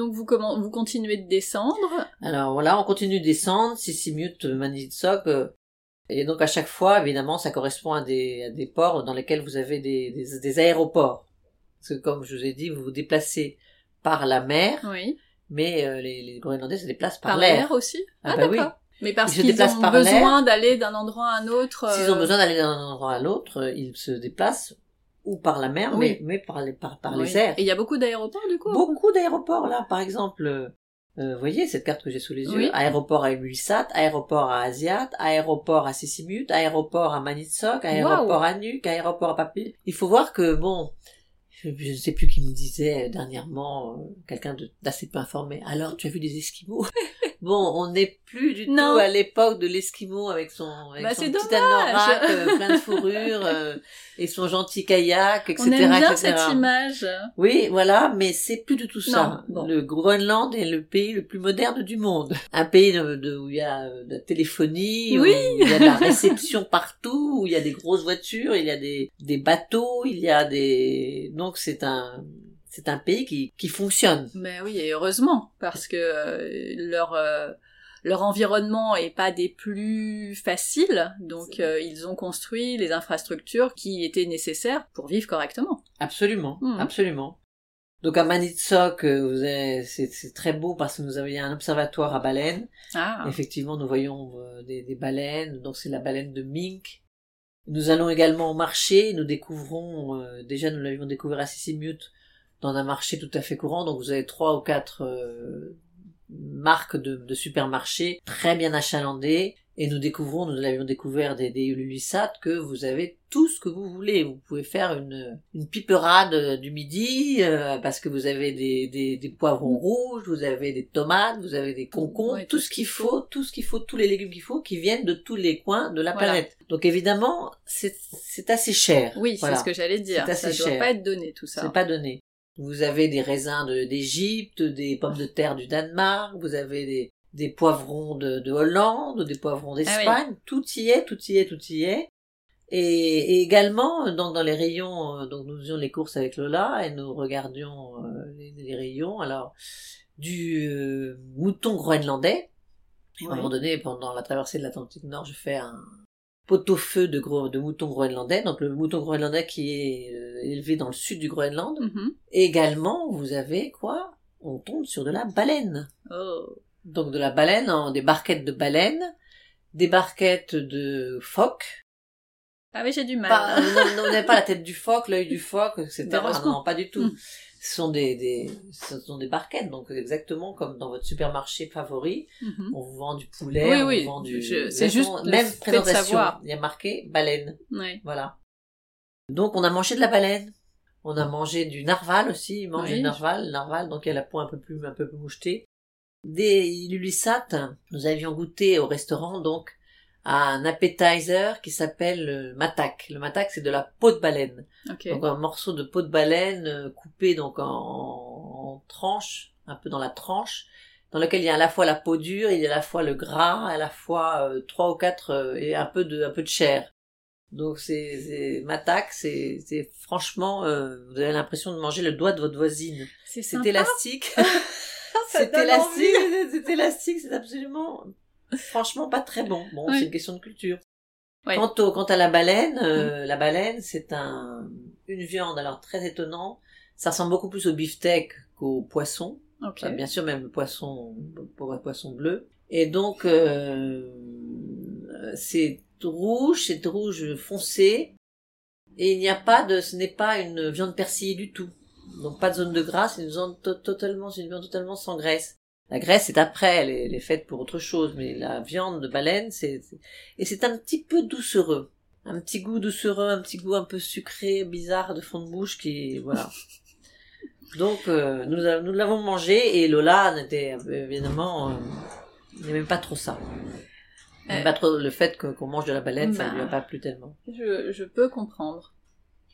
Donc vous, comment, vous continuez de descendre? Alors voilà, on continue de descendre, Sissimut, Manitsok, euh, et donc à chaque fois, évidemment, ça correspond à des, à des ports dans lesquels vous avez des, des, des aéroports. Parce que comme je vous ai dit, vous vous déplacez par la mer, Oui. mais euh, les, les Groenlandais se déplacent par, Par l'air. l'air aussi? Ah Ah, bah oui. d'accord. Mais parce Ils qu'ils ont besoin d'aller d'un endroit à un autre. S'ils ont euh, besoin d'aller d'un endroit à l'autre, euh, ils se déplacent ou par la mer, Oui. mais, mais par les, par, par oui. les airs. Et il y a beaucoup d'aéroports du coup. Beaucoup d'aéroports là, par exemple. euh, euh, vous voyez cette carte que j'ai sous les yeux Oui. Aéroport à Ilulissat, aéroport à Asiat, aéroport à Sissimut, aéroport à Manitsok, aéroport à Nuuk, aéroport à Papi. Il faut voir que bon, je ne sais plus qui me disait euh, dernièrement, euh, quelqu'un d'assez peu informé. Alors, tu as vu des Esquimaux? Bon, on n'est plus du Non. tout à l'époque de l'Esquimau avec son, avec Bah, son c'est petit anorak euh, plein de fourrure euh, et son gentil kayak, etc. On aime bien etc. cette image. Oui, voilà, mais c'est plus du tout ça. Non, bon. Le Groenland est le pays le plus moderne du monde. Un pays de, de- où il y a euh, de la téléphonie, Oui. où il y a de la réception partout, où il y a des grosses voitures, il y a des, des bateaux, il y a des... Donc c'est un... C'est un pays qui, qui fonctionne. Mais oui, et heureusement, parce que euh, leur euh, leur environnement est pas des plus faciles, donc euh, ils ont construit les infrastructures qui étaient nécessaires pour vivre correctement. Absolument, Mhm. absolument. Donc à avez- c'est très beau parce que nous avons un observatoire à baleines. Ah, Effectivement, nous voyons des, des baleines, donc c'est la baleine de mink. Nous allons également au marché, nous découvrons, euh, déjà nous l'avions découvert à Sissimut, dans un marché tout à fait courant, donc vous avez trois ou quatre euh, marques de, de supermarchés très bien achalandés, et nous découvrons, nous l'avions découvert des, des Ululissat, que vous avez tout ce que vous voulez. Vous pouvez faire une, une piperade euh, du midi, euh, parce que vous avez des, des, des poivrons rouges, vous avez des tomates, vous avez des concombres, Ouais, tout ce qu'il faut, tout ce qu'il faut, tous les légumes qu'il faut, qui viennent de tous les coins de la Voilà. planète. Donc évidemment, c'est c'est assez cher. oui, Voilà. c'est ce que j'allais dire. C'est Ça assez doit pas être donné tout ça. C'est pas donné. Vous avez des raisins de- d'Égypte, des pommes de terre du Danemark, vous avez des, des poivrons de, de Hollande, des poivrons d'Espagne, tout y est, tout y est, tout y est. Et, et également, donc dans les rayons, euh, donc nous faisions les courses avec Lola et nous regardions euh, les, les rayons. Alors, du euh, mouton groenlandais. À un moment donné, pendant la traversée de l'Atlantique Nord, je fais un pot-au-feu de, gros, de mouton groenlandais. Donc le mouton groenlandais qui est euh, élevé dans le sud du Groenland. Mhm. Également, vous avez quoi? On tombe sur de la baleine. Oh. Donc de la baleine, en, des barquettes de baleine, des barquettes de phoques. Ah oui, j'ai du mal. Pas, non, vous n'avez pas la tête du phoque, l'œil du phoque, etc. Non, pas du tout. Mm. Ce sont des, des, ce sont des barquettes, donc exactement comme dans votre supermarché favori. Mhm. On vous vend du poulet, Oui, on oui, vous vend du... c'est juste même présentation. Il y a marqué baleine. Ouais. Voilà. Donc on a mangé de la baleine. On a mangé du narval aussi, il mange Oui. du narval, narval, donc il y a la peau un peu plus, un peu plus mouchetée. Des ilulissat, nous avions goûté au restaurant donc à un appetizer qui s'appelle le matak. Le matak c'est de la peau de baleine. Ok. Donc un morceau de peau de baleine euh, coupé donc en, en tranches, un peu dans la tranche, dans lequel il y a à la fois la peau dure, il y a à la fois le gras, à la fois euh, trois ou quatre euh, et un peu de un peu de chair. Donc c'est matak, c'est c'est franchement euh, vous avez l'impression de manger le doigt de votre voisine. C'est élastique. C'est élastique, c'est élastique, c'est absolument franchement pas très bon. Bon, Oui. c'est une question de culture. Ouais. Quant, au, quant à la baleine, euh, la baleine, c'est un, une viande, alors très étonnant. Ça ressemble beaucoup plus au beefsteak qu'au poisson. Ok. Enfin, bien sûr, même le poisson, po- poisson bleu. Et donc, euh, c'est rouge, c'est rouge foncé. Et il n'y a pas de, ce n'est pas une viande persillée du tout. Donc pas de zone de gras, c'est une viande to- totalement, c'est une viande totalement sans graisse. La graisse est après, elle est, elle est faite pour autre chose, mais la viande de baleine, c'est, c'est- et c'est un petit peu doucereux. Un petit goût doucereux, un petit goût un peu sucré, bizarre de fond de bouche qui, voilà. Donc, euh, nous, a- nous l'avons mangé et Lola n'était évidemment, euh, n'aimait pas trop ça. Euh, pas trop le fait qu'on mange de la baleine, ça bah. ne lui a pas plu tellement. Je, je peux comprendre.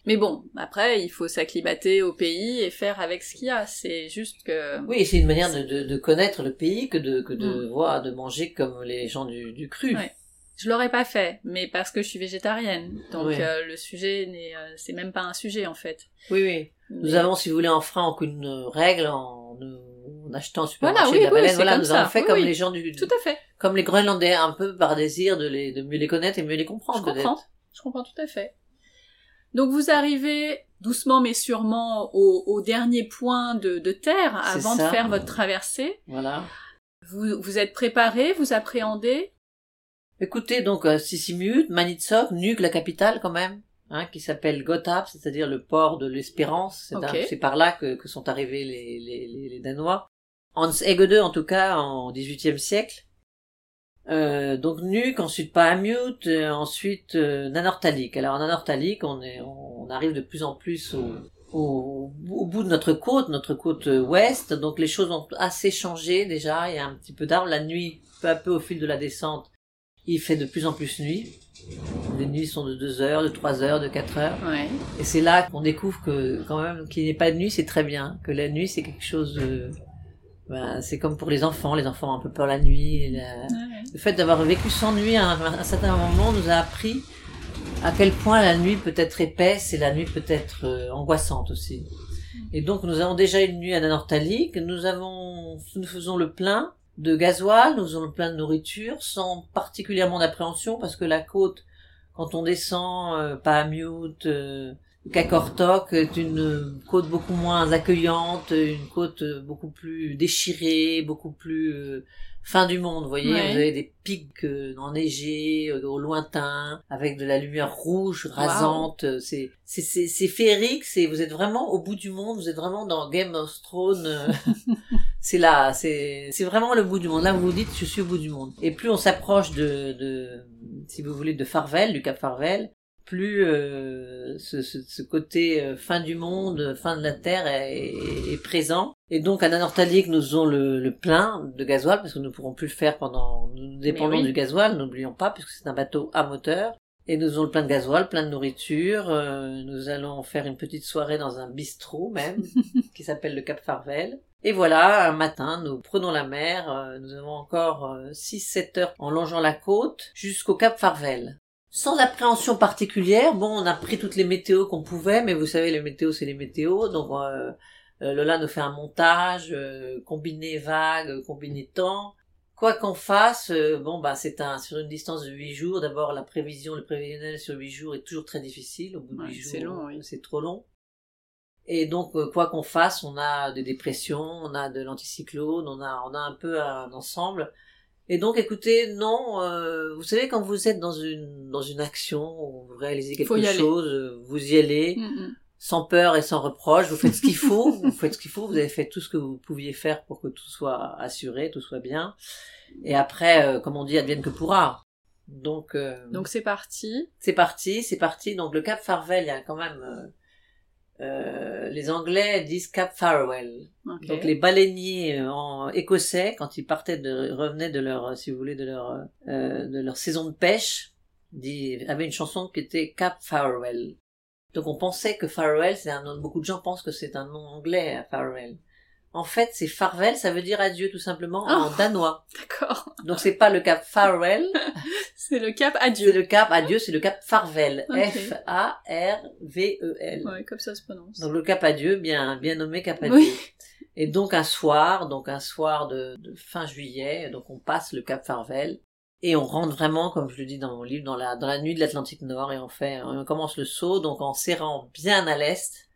Mais bon, après, il faut s'acclimater au pays et faire avec ce qu'il y a. C'est juste que... Oui, c'est une manière de, de, de connaître le pays que de, que de Mm. voir, de manger comme les gens du, du cru. Ouais. Je l'aurais pas fait, mais parce que je suis végétarienne. Donc Oui. euh, le sujet n'est, euh, c'est même pas un sujet en fait. Oui, oui. Nous Mais- avons, si vous voulez, enfreint aucune règle en en achetant au supermarché Voilà, oui, de la oui, baleine. Voilà, nous avons fait comme les gens du, Tout à fait. comme les Groenlandais, un peu par désir de les, de mieux les connaître et mieux les comprendre, Je comprends. Je comprends tout à fait. Donc vous arrivez doucement mais sûrement au, au dernier point de, de terre avant de faire votre traversée. Voilà. Vous, vous êtes préparé, vous appréhendez? Écoutez, donc, euh, Sissimut, Manitsok, Nuuk, la capitale, quand même, hein, qui s'appelle Gotthard, c'est-à-dire le port de l'espérance. C'est par là que, que sont arrivés les, les, les, les Danois. Hans Egede, en tout cas, en XVIIIe siècle. Euh, donc Nuuk, ensuite Pahamut, euh, ensuite euh, Nanortalik. Alors, en Nanortalik, on, est, on arrive de plus en plus au, au, au bout de notre côte, notre côte euh, ouest. Donc, les choses ont assez changé déjà. Il y a un petit peu d'arbres. La nuit, peu à peu au fil de la descente, il fait de plus en plus nuit. Les nuits sont de 2 heures, de 3 heures, de 4 heures. Ouais. Et c'est là qu'on découvre que quand même qu'il n'y ait pas de nuit, c'est très bien. Que la nuit, c'est quelque chose de... ben, c'est comme pour les enfants. Les enfants ont un peu peur la nuit. la- Le fait d'avoir vécu sans nuit à un, à certain moment nous a appris à quel point la nuit peut être épaisse et la nuit peut être euh, angoissante aussi. Et donc nous avons déjà une nuit à Nanortalik, nous avons, nous faisons le plein de gasoil, nous faisons le plein de nourriture sans particulièrement d'appréhension parce que la côte, quand on descend euh, Pahamut, euh, Kakortok est une côte beaucoup moins accueillante, une côte euh, beaucoup plus déchirée, beaucoup plus euh, fin du monde, vous voyez, Ouais. vous avez des pics euh, enneigés euh, au lointain, avec de la lumière rouge rasante, euh, c'est c'est c'est c'est féerique, c'est vous êtes vraiment au bout du monde, vous êtes vraiment dans Game of Thrones, euh, c'est là, c'est c'est vraiment le bout du monde. Là, vous vous dites, je suis au bout du monde. Et plus on s'approche de de si vous voulez de Farvel, du Cap Farvel, plus euh, ce, ce, ce côté euh, fin du monde, fin de la terre est, présent. Et donc à Nanortalik, nous faisons le, le plein de gasoil parce que nous ne pourrons plus le faire pendant. Nous dépendons oui. du gasoil, n'oublions pas, puisque c'est un bateau à moteur. Et nous faisons le plein de gasoil, plein de nourriture. euh, nous allons faire une petite soirée dans un bistrot même, qui s'appelle le Cap Farvel. Et voilà, un matin, nous prenons la mer. euh, nous avons encore 6-7 heures en longeant la côte jusqu'au Cap Farvel sans appréhension particulière. Bon, on a pris toutes les météos qu'on pouvait, mais vous savez, les météos, c'est les météos. Donc, euh, euh, Lola nous fait un montage, euh, combiné vague, combiné temps. Quoi qu'on fasse, euh, bon, bah, c'est un, sur une distance de 8 jours. D'abord, la prévision, le prévisionnel sur 8 jours est toujours très difficile. Au bout de Ouais, 8 jours, c'est long, oui. c'est trop long. Et donc, euh, quoi qu'on fasse, on a des dépressions, on a de l'anticyclone, on a, on a un peu un ensemble. Et donc, écoutez, non, euh, vous savez, quand vous êtes dans une dans une action, vous réalisez quelque aller. chose, euh, vous y allez, Mm, mm. sans peur et sans reproche, vous faites ce qu'il faut, vous faites ce qu'il faut, vous avez fait tout ce que vous pouviez faire pour que tout soit assuré, tout soit bien. Et après, euh, comme on dit, advienne que pourra. Donc, euh, Donc c'est parti. c'est parti, c'est parti. Donc le Cap Farvel, il y a quand même... euh, les Anglais disent Cap Farewell. Donc les baleiniers euh, en écossais, quand ils partaient de revenaient de leur, euh, si vous voulez, de leur euh, de leur saison de pêche, dit, avaient une chanson qui était Cap Farewell. Donc on pensait que Farewell, c'est un nom. Beaucoup de gens pensent que c'est un nom anglais, Farewell. En fait, c'est Farvel, ça veut dire adieu tout simplement en Oh. danois. D'accord. Donc c'est pas le Cap Farewell, C'est le cap c'est adieu. le Cap adieu, c'est le Cap Farvel. F A R V E L. Ouais, comme ça se prononce. Donc le Cap Adieu, bien, bien nommé Cap Adieu. Oui. Et donc un soir, donc un soir de, de fin juillet, donc on passe le Cap Farvel et on rentre vraiment, comme je le dis dans mon livre, dans la dans la nuit de l'Atlantique Nord et on fait, on commence le saut donc en serrant bien à l'est